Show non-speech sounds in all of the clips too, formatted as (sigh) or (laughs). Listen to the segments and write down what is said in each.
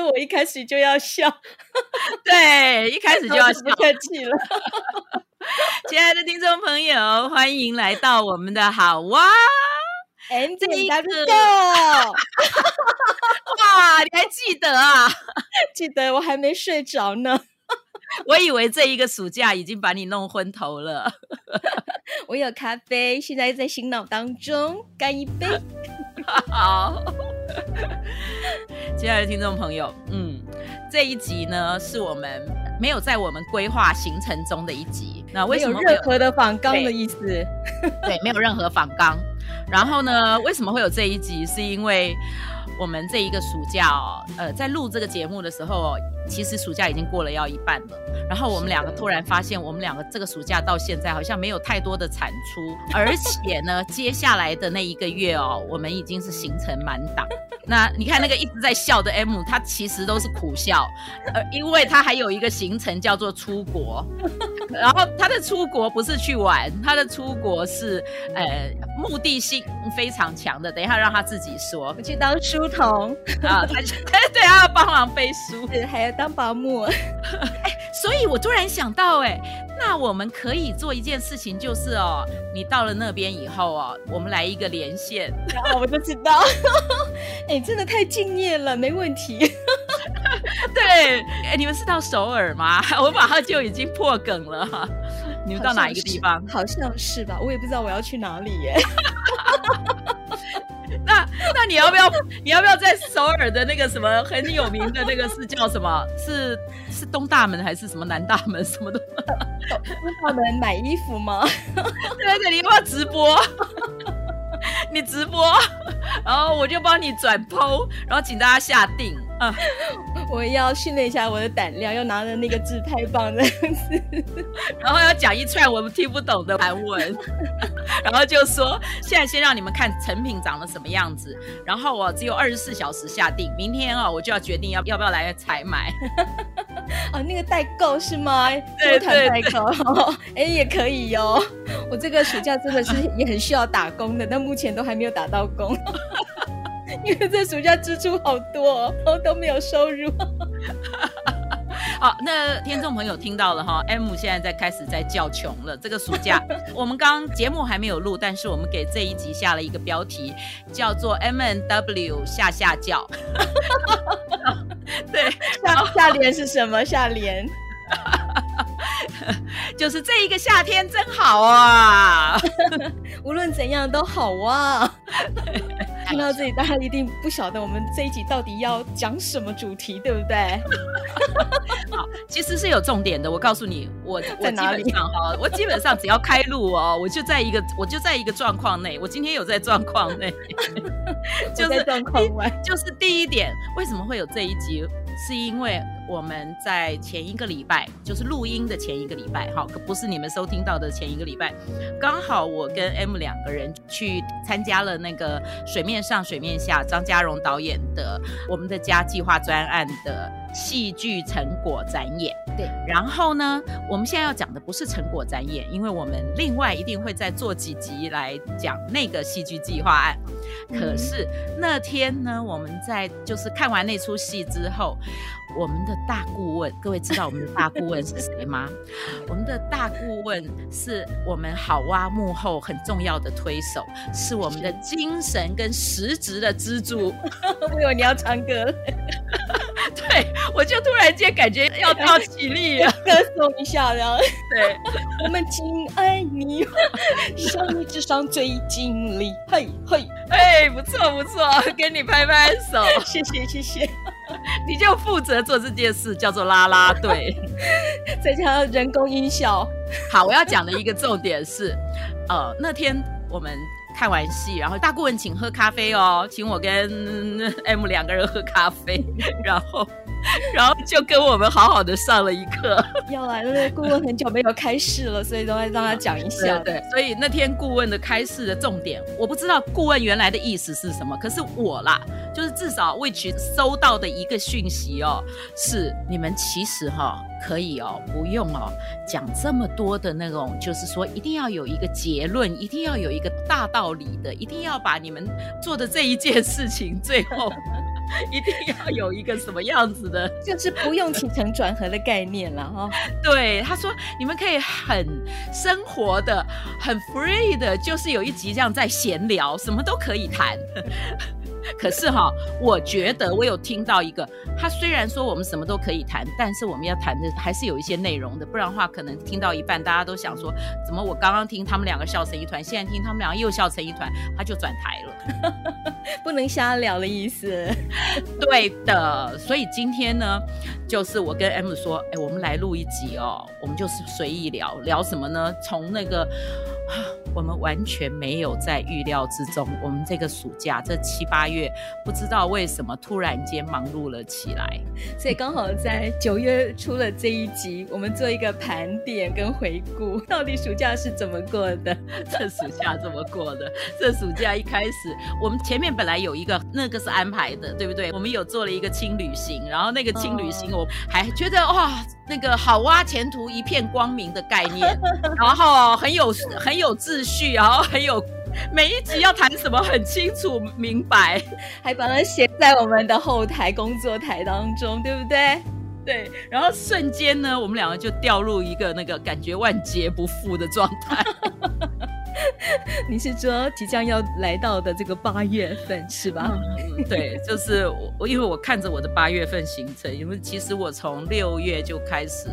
说我一开始就要笑，(laughs) 对，一开始就要笑，不客气了。(laughs) 亲爱的听众朋友，欢迎来到我们的好哇，M M W。(laughs) 哇，你还记得啊？记得，我还没睡着呢。我以为这一个暑假已经把你弄昏头了。我有咖啡，现在在醒脑当中，干一杯。好。(laughs) 亲爱的听众朋友，嗯，这一集呢是我们没有在我们规划行程中的一集。那为什么没有任何的仿纲的意思？对，(laughs) 对，没有任何仿 (laughs) 纲。然后呢，为什么会有这一集？是因为我们这一个暑假哦，呃，在录这个节目的时候，其实暑假已经过了要一半了。然后我们两个突然发现，我们两个这个暑假到现在好像没有太多的产出，而且呢，接下来的那一个月哦，我们已经是行程满档。(laughs) 那你看那个一直在笑的 M，他其实都是苦笑，呃，因为他还有一个行程叫做出国，(laughs) 然后他的出国不是去玩，他的出国是呃目的性非常强的。等一下让他自己说，我去当书童啊，他 (laughs) 对，他要帮忙背书，还要当保姆。(laughs) 哎，所以我突然想到，哎。那我们可以做一件事情，就是哦，你到了那边以后哦，我们来一个连线，然 (laughs) 后我就知道，哎，真的太敬业了，没问题。对，哎，你们是到首尔吗？我马上就已经破梗了哈。你们到哪一个地方？好像是吧，我也不知道我要去哪里耶。(laughs) 那那你要不要你要不要在首尔的那个什么很有名的那个是叫什么？(laughs) 是是东大门还是什么南大门什么的？东大门买衣服吗？(laughs) 对对，你要不要直播？你直播，然后我就帮你转 PO，然后请大家下定。啊，(laughs) 我要训练一下我的胆量，要拿着那个自拍棒这样子，(laughs) 然后要讲一串我们听不懂的韩文，(laughs) 然后就说现在先让你们看成品长得什么样子，然后我只有二十四小时下定，明天啊我就要决定要要不要来采买。哦，那个代购是吗？对对，代购，哎也可以哟。我这个暑假真的是也很需要打工的，但目前都还没有打到工。因为这暑假支出好多，然后都没有收入。(laughs) 好，那听众朋友听到了哈，M 现在在开始在叫穷了。这个暑假我们刚节目还没有录，但是我们给这一集下了一个标题，叫做 M N W 下下叫。(laughs) 对，下下联是什么？下联 (laughs) 就是这一个夏天真好啊，无论怎样都好啊。听到这里，大家一定不晓得我们这一集到底要讲什么主题，对不对？(laughs) 好，其实是有重点的。我告诉你，我在哪里？哈，我基本上只要开路哦，我就在一个，我就在一个状况内。我今天有在状况内，就是状况外。就是第一点，为什么会有这一集？是因为我们在前一个礼拜，就是录音的前一个礼拜，哈，可不是你们收听到的前一个礼拜，刚好我跟 M 两个人去参加了那个水面上、水面下张嘉荣导演的我们的家计划专案的戏剧成果展演。对，然后呢，我们现在要讲的不是成果展演，因为我们另外一定会再做几集来讲那个戏剧计划案。可是那天呢，我们在就是看完那出戏之后，我们的大顾问，各位知道我们的大顾问是谁吗？我们的大顾问是我们好哇幕后很重要的推手，是我们的精神跟实质的支柱。(laughs) 我以为你要唱歌了，对，我就突然间感觉要要起立了，(laughs) 歌颂一下，然后对，(laughs) 我们敬爱你，像你智商最精力，嘿嘿，(laughs) 哎，不错不错，给你拍拍手，谢谢谢谢。你就负责做这件事，叫做拉拉队，再加上人工音效。好，我要讲的一个重点是，呃，那天我们看完戏，然后大顾问请喝咖啡哦，请我跟 M 两个人喝咖啡，(laughs) 然后。(laughs) 然后就跟我们好好的上了一课。要来了，顾问很久没有开市了，所以都会让他讲一下。对，对，所以那天顾问的开市的重点，我不知道顾问原来的意思是什么，可是我啦，就是至少 which 收到的一个讯息哦，是你们其实哈、哦、可以哦，不用哦讲这么多的那种，就是说一定要有一个结论，一定要有一个大道理的，一定要把你们做的这一件事情最后。(laughs) 一定要有一个什么样子的，就是不用起承转合的概念了哈。对，他说你们可以很生活的、很 free 的，就是有一集这样在闲聊，什么都可以谈。可是哈，我觉得我有听到一个，他虽然说我们什么都可以谈，但是我们要谈的还是有一些内容的，不然的话，可能听到一半，大家都想说，怎么我刚刚听他们两个笑成一团，现在听他们两个又笑成一团，他就转台了，(laughs) 不能瞎聊的意思。(laughs) 对的，所以今天呢，就是我跟 M 说，哎，我们来录一集哦，我们就是随意聊聊什么呢？从那个。我们完全没有在预料之中。我们这个暑假这七八月，不知道为什么突然间忙碌了起来，所以刚好在九月出了这一集，我们做一个盘点跟回顾，(laughs) 到底暑假是怎么过的？(laughs) 这暑假怎么过的？这暑假一开始，我们前面本来有一个那个是安排的，对不对？我们有做了一个轻旅行，然后那个轻旅行我还觉得哇。那个好哇，前途一片光明的概念，(laughs) 然后很有很有秩序，然后很有每一集要谈什么很清楚明白，还把它写在我们的后台工作台当中，对不对？对，然后瞬间呢，我们两个就掉入一个那个感觉万劫不复的状态。(laughs) 你是说即将要来到的这个八月份是吧？嗯、对，就是我，因为我看着我的八月份行程，因为其实我从六月就开始，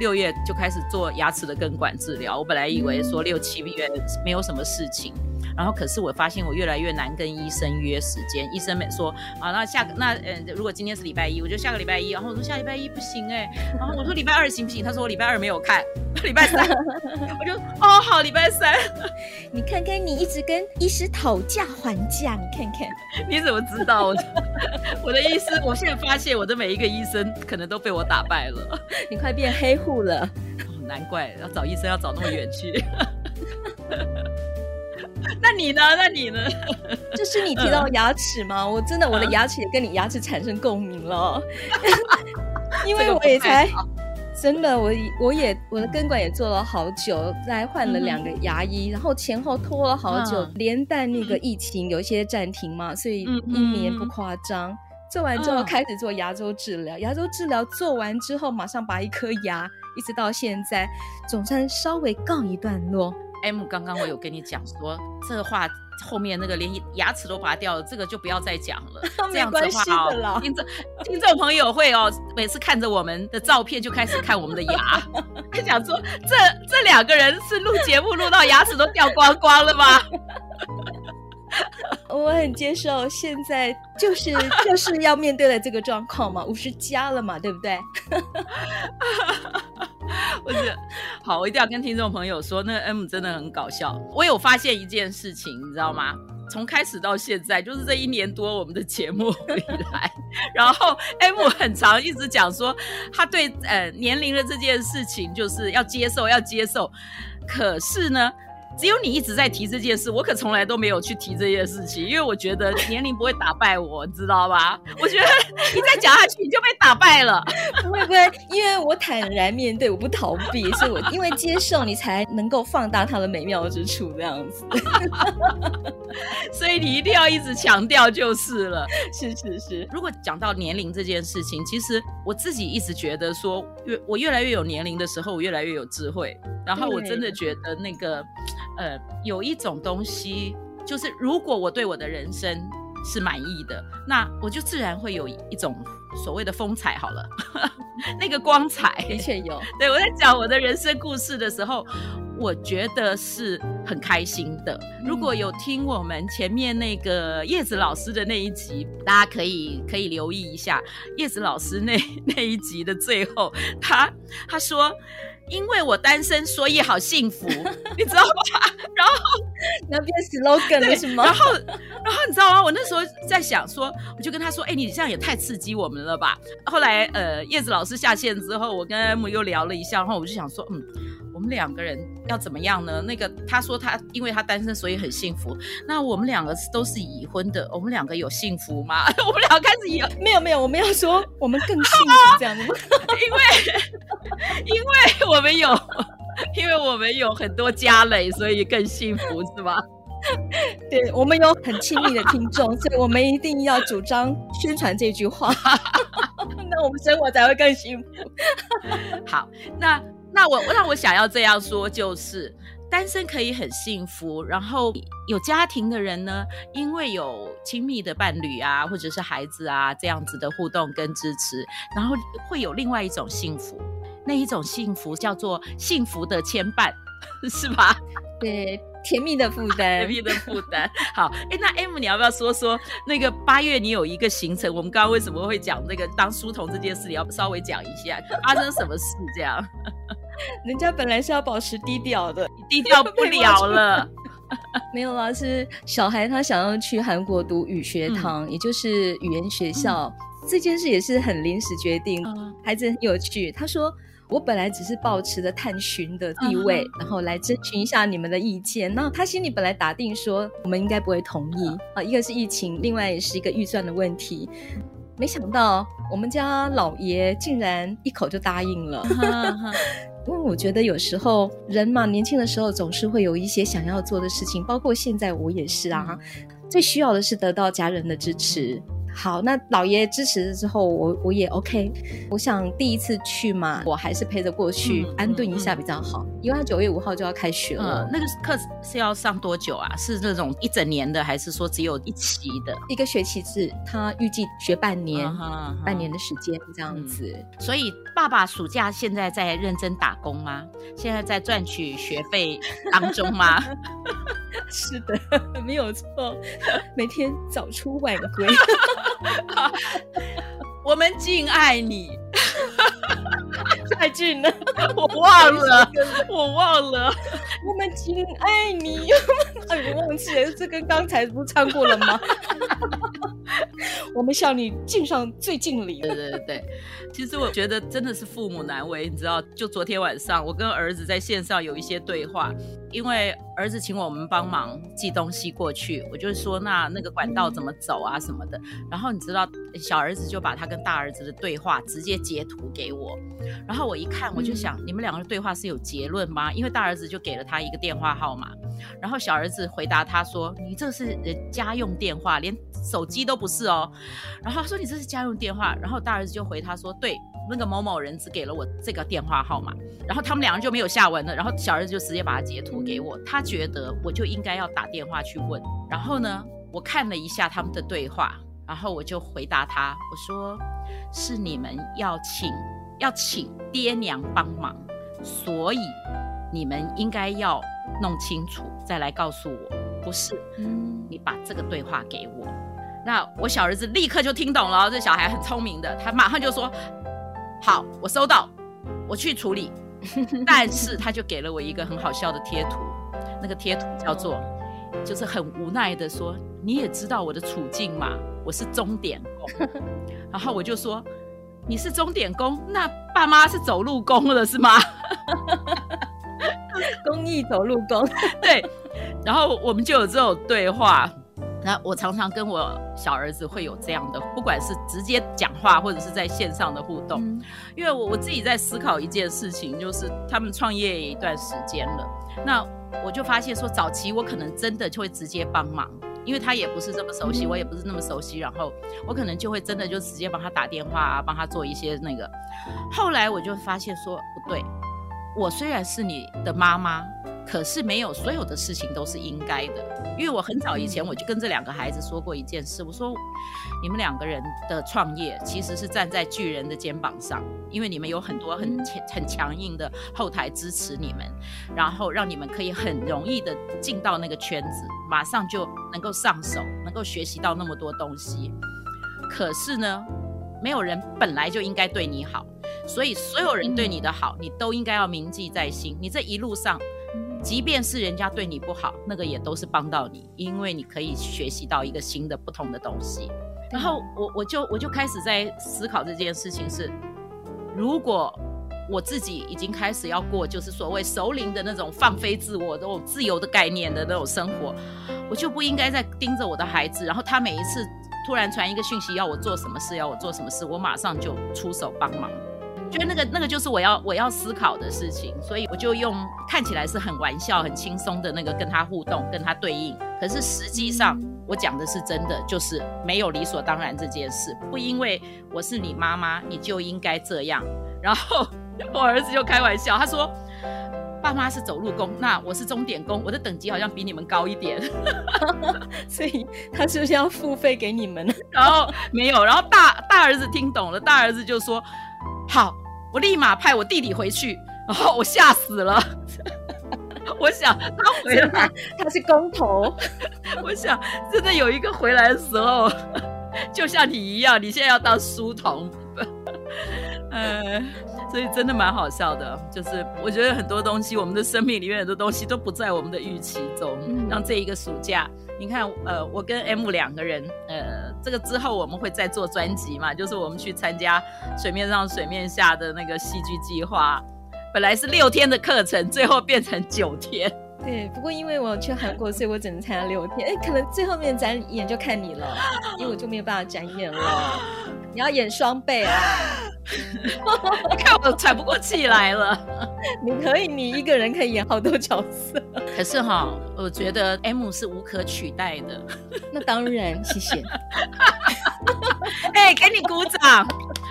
六月就开始做牙齿的根管治疗。我本来以为说六七月没有什么事情。然后，可是我发现我越来越难跟医生约时间。医生没说啊，那下个那呃，如果今天是礼拜一，我就下个礼拜一。然后我说下礼拜一不行哎，然后我说礼拜二行不行？他说我礼拜二没有看，礼拜三 (laughs) 我就哦好，礼拜三。(laughs) 你看看你一直跟医师讨价还价，你看看你怎么知道我的？(laughs) 我的医师，我现在发现我的每一个医生可能都被我打败了。你快变黑户了，哦，难怪要找医生要找那么远去。那你呢？那你呢？(laughs) 就是你提到牙齿吗？我真的我的牙齿也跟你牙齿产生共鸣了，(laughs) 因为我也才真的我我也我的根管也做了好久，再换了两个牙医，然后前后拖了好久，连带那个疫情有一些暂停嘛，所以一年不夸张。做完之后开始做牙周治疗，牙周治疗做完之后马上拔一颗牙，一直到现在总算稍微告一段落。M 刚刚我有跟你讲说，这个话后面那个连牙齿都拔掉了，这个就不要再讲了。(laughs) 这样子的啦，听众听众朋友会哦，每次看着我们的照片就开始看我们的牙，(laughs) 他讲说这这两个人是录节目录到牙齿都掉光光了吗？(laughs) 我很接受，现在就是就是要面对的这个状况嘛，五十加了嘛，对不对？(laughs) 我是好，我一定要跟听众朋友说，那个 M 真的很搞笑。我有发现一件事情，你知道吗？从开始到现在，就是这一年多我们的节目以来，然后 M 很常一直讲说，他对呃年龄的这件事情就是要接受，要接受。可是呢，只有你一直在提这件事，我可从来都没有去提这件事情，因为我觉得 (laughs) 年龄不会打败我，知道吧？(laughs) 我觉得你再讲下去，你就被打败了。不会不会，因为我坦然面对，我不逃避，所以我因为接受你才能够放大它的美妙之处，这样子。(laughs) 所以你一定要一直强调就是了。是是是。如果讲到年龄这件事情，其实我自己一直觉得说，越我越来越有年龄的时候，我越来越有智慧。然后我真的觉得那个。呃，有一种东西，就是如果我对我的人生是满意的，那我就自然会有一种所谓的风采。好了，那个光彩的确有。对，我在讲我的人生故事的时候，我觉得是很开心的。如果有听我们前面那个叶子老师的那一集，大家可以可以留意一下叶子老师那那一集的最后，他他说。因为我单身，所以好幸福，(laughs) 你知道吗？(laughs) 然后那变 slogan 了是吗？然后，然后你知道吗？我那时候在想说，我就跟他说：“哎，你这样也太刺激我们了吧？”后来，呃，叶子老师下线之后，我跟 M 又聊了一下，然后我就想说，嗯，我们两个人要怎么样呢？那个他说他因为他单身，所以很幸福。那我们两个都是已婚的，我们两个有幸福吗？(laughs) 我们两个开始有，没有没有，我们要说我们更幸福这样子？(laughs) 因为因为我们有。因为我们有很多家累，所以更幸福，是吗？(laughs) 对，我们有很亲密的听众，所以我们一定要主张宣传这句话，(laughs) 那我们生活才会更幸福。好，那那我那我想要这样说，就是单身可以很幸福，然后有家庭的人呢，因为有亲密的伴侣啊，或者是孩子啊这样子的互动跟支持，然后会有另外一种幸福。那一种幸福叫做幸福的牵绊，(laughs) 是吧？对，甜蜜的负担，(laughs) 甜蜜的负担。好，哎，那 M，你要不要说说那个八月你有一个行程？我们刚刚为什么会讲那个当书童这件事？你要稍微讲一下，发生什么事？这样，(laughs) 人家本来是要保持低调的，低调不了了。没有啦，是小孩他想要去韩国读语学堂，嗯、也就是语言学校。嗯、这件事也是很临时决定，嗯、孩子很有趣。他说。我本来只是保持着探寻的地位，uh. 然后来征询一下你们的意见。那他心里本来打定说，我们应该不会同意啊。一个是疫情，另外也是一个预算的问题。没想到我们家老爷竟然一口就答应了。Uh. (laughs) 因为我觉得有时候人嘛，年轻的时候总是会有一些想要做的事情，包括现在我也是啊。最需要的是得到家人的支持。好，那老爷支持了之后，我我也 OK。我想第一次去嘛，我还是陪着过去，嗯、安顿一下比较好。嗯、因为他九月五号就要开学了，嗯、那个课是要上多久啊？是那种一整年的，还是说只有一期的？一个学期制，他预计学半年，半年的时间这样子。嗯、所以爸爸暑假现在在认真打工吗？现在在赚取学费当中吗？(laughs) 是的，没有错，每天早出晚归。(laughs) (laughs) 我们敬爱你，太近了，我忘了，我忘了，我们敬爱你，哎，我忘记了，这跟刚才不是唱过了吗？我们向你敬上最敬礼。对对对，其实我觉得真的是父母难为，你知道，就昨天晚上我跟儿子在线上有一些对话，因为儿子请我们帮忙寄东西过去，我就说那那个管道怎么走啊什么的，然后你知道小儿子就把他跟大儿子的对话直接截图给我，然后我一看我就想，你们两个人对话是有结论吗？因为大儿子就给了他一个电话号码，然后小儿子回答他说，你这是家用电话，连手机都不是哦，然后他说你这是家用电话，然后大儿子就回他说，对，那个某某人只给了我这个电话号码，然后他们两个就没有下文了，然后小儿子就直接把它截图给我，他觉得我就应该要打电话去问，然后呢，我看了一下他们的对话，然后我就回答他，我说是你们要请要请爹娘帮忙，所以你们应该要弄清楚再来告诉我，不是，嗯，你把这个对话给我。那我小儿子立刻就听懂了，这小孩很聪明的，他马上就说：“好，我收到，我去处理。(laughs) ”但是他就给了我一个很好笑的贴图，那个贴图叫做，就是很无奈的说：“你也知道我的处境嘛，我是钟点工。(laughs) ”然后我就说：“你是钟点工，那爸妈是走路工了是吗？” (laughs) 公益走路工，(laughs) 对。然后我们就有这种对话。那我常常跟我小儿子会有这样的，不管是直接讲话或者是在线上的互动，嗯、因为我我自己在思考一件事情，就是他们创业一段时间了，那我就发现说，早期我可能真的就会直接帮忙，因为他也不是这么熟悉，嗯、我也不是那么熟悉，然后我可能就会真的就直接帮他打电话啊，帮他做一些那个。后来我就发现说，不对，我虽然是你的妈妈。可是没有所有的事情都是应该的，因为我很早以前我就跟这两个孩子说过一件事，我说你们两个人的创业其实是站在巨人的肩膀上，因为你们有很多很强很强硬的后台支持你们，然后让你们可以很容易的进到那个圈子，马上就能够上手，能够学习到那么多东西。可是呢，没有人本来就应该对你好。所以所有人对你的好，你都应该要铭记在心。你这一路上，即便是人家对你不好，那个也都是帮到你，因为你可以学习到一个新的、不同的东西。然后我我就我就开始在思考这件事情是，如果我自己已经开始要过就是所谓熟龄的那种放飞自我、那种自由的概念的那种生活，我就不应该再盯着我的孩子，然后他每一次突然传一个讯息要我做什么事，要我做什么事，我马上就出手帮忙。觉得那个那个就是我要我要思考的事情，所以我就用看起来是很玩笑、很轻松的那个跟他互动、跟他对应。可是实际上我讲的是真的，就是没有理所当然这件事，不因为我是你妈妈你就应该这样。然后我儿子就开玩笑，他说：“爸妈是走路工，那我是钟点工，我的等级好像比你们高一点。(laughs) ”所以他是不是要付费给你们？(laughs) 然后没有，然后大大儿子听懂了，大儿子就说。好，我立马派我弟弟回去。然后我吓死了，(laughs) 我想他回来，他是工头。(laughs) 我想真的有一个回来的时候，(laughs) 就像你一样，你现在要当书童。嗯，所以真的蛮好笑的。就是我觉得很多东西，我们的生命里面很多东西都不在我们的预期中。让这一个暑假。你看，呃，我跟 M 两个人，呃，这个之后我们会再做专辑嘛，就是我们去参加水面上水面下的那个戏剧计划，本来是六天的课程，最后变成九天。对，不过因为我去韩国，所以我只能参加六天。哎，可能最后面展演就看你了，因为我就没有办法展演了。你要演双倍啊！(laughs) 看我喘不过气来了。你可以，你一个人可以演好多角色。可是哈，我觉得 M 是无可取代的。(laughs) 那当然，谢谢。(laughs) 哎、欸，给你鼓掌，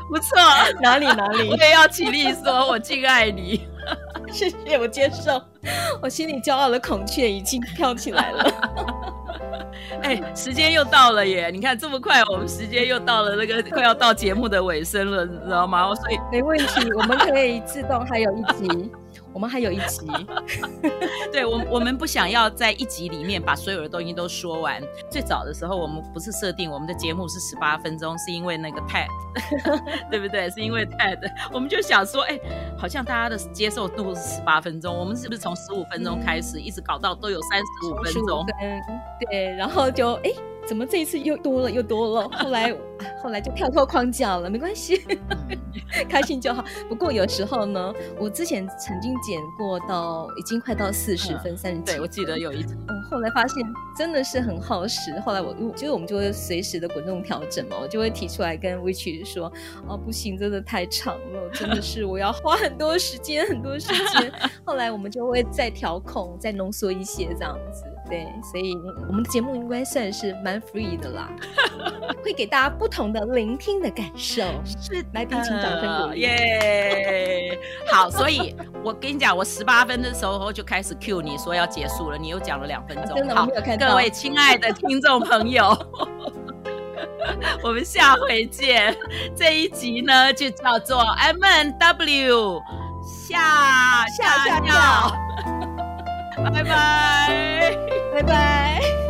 不错。哪里哪里？我也要起立说，我敬爱你。谢谢，我接受。我心里骄傲的孔雀已经飘起来了。哎、欸，时间又到了耶！你看这么快，我们时间又到了那个快要到节目的尾声了，你知道吗？所以没问题，我们可以自动还有一集。我们还有一集，(laughs) 对，我我们不想要在一集里面把所有的东西都说完。最早的时候，我们不是设定我们的节目是十八分钟，是因为那个 TED，(laughs) 对不对？是因为 TED，我们就想说，哎，好像大家的接受度是十八分钟，我们是不是从十五分钟开始，嗯、一直搞到都有三十五分钟？对，然后就哎。怎么这一次又多了又多了？后来 (laughs) 后来就跳脱框架了，没关系，(laughs) 开心就好。不过有时候呢，我之前曾经剪过到已经快到四十分三十几，对，我记得有一次。嗯，后来发现真的是很耗时。后来我就是我们就会随时的滚动调整嘛，我就会提出来跟 Witch 说：“哦，不行，真的太长了，(laughs) 真的是我要花很多时间很多时间。”后来我们就会再调控，再浓缩一些这样子。对，所以我们的节目应该算是蛮 free 的啦，(laughs) 会给大家不同的聆听的感受。是，来宾请掌声鼓励。耶，好，所以我跟你讲，我十八分的时候就开始 cue 你说要结束了，你又讲了两分钟。真的，好，各位亲爱的听众朋友，我们下回见。这一集呢，就叫做 M N W 下下下，拜拜。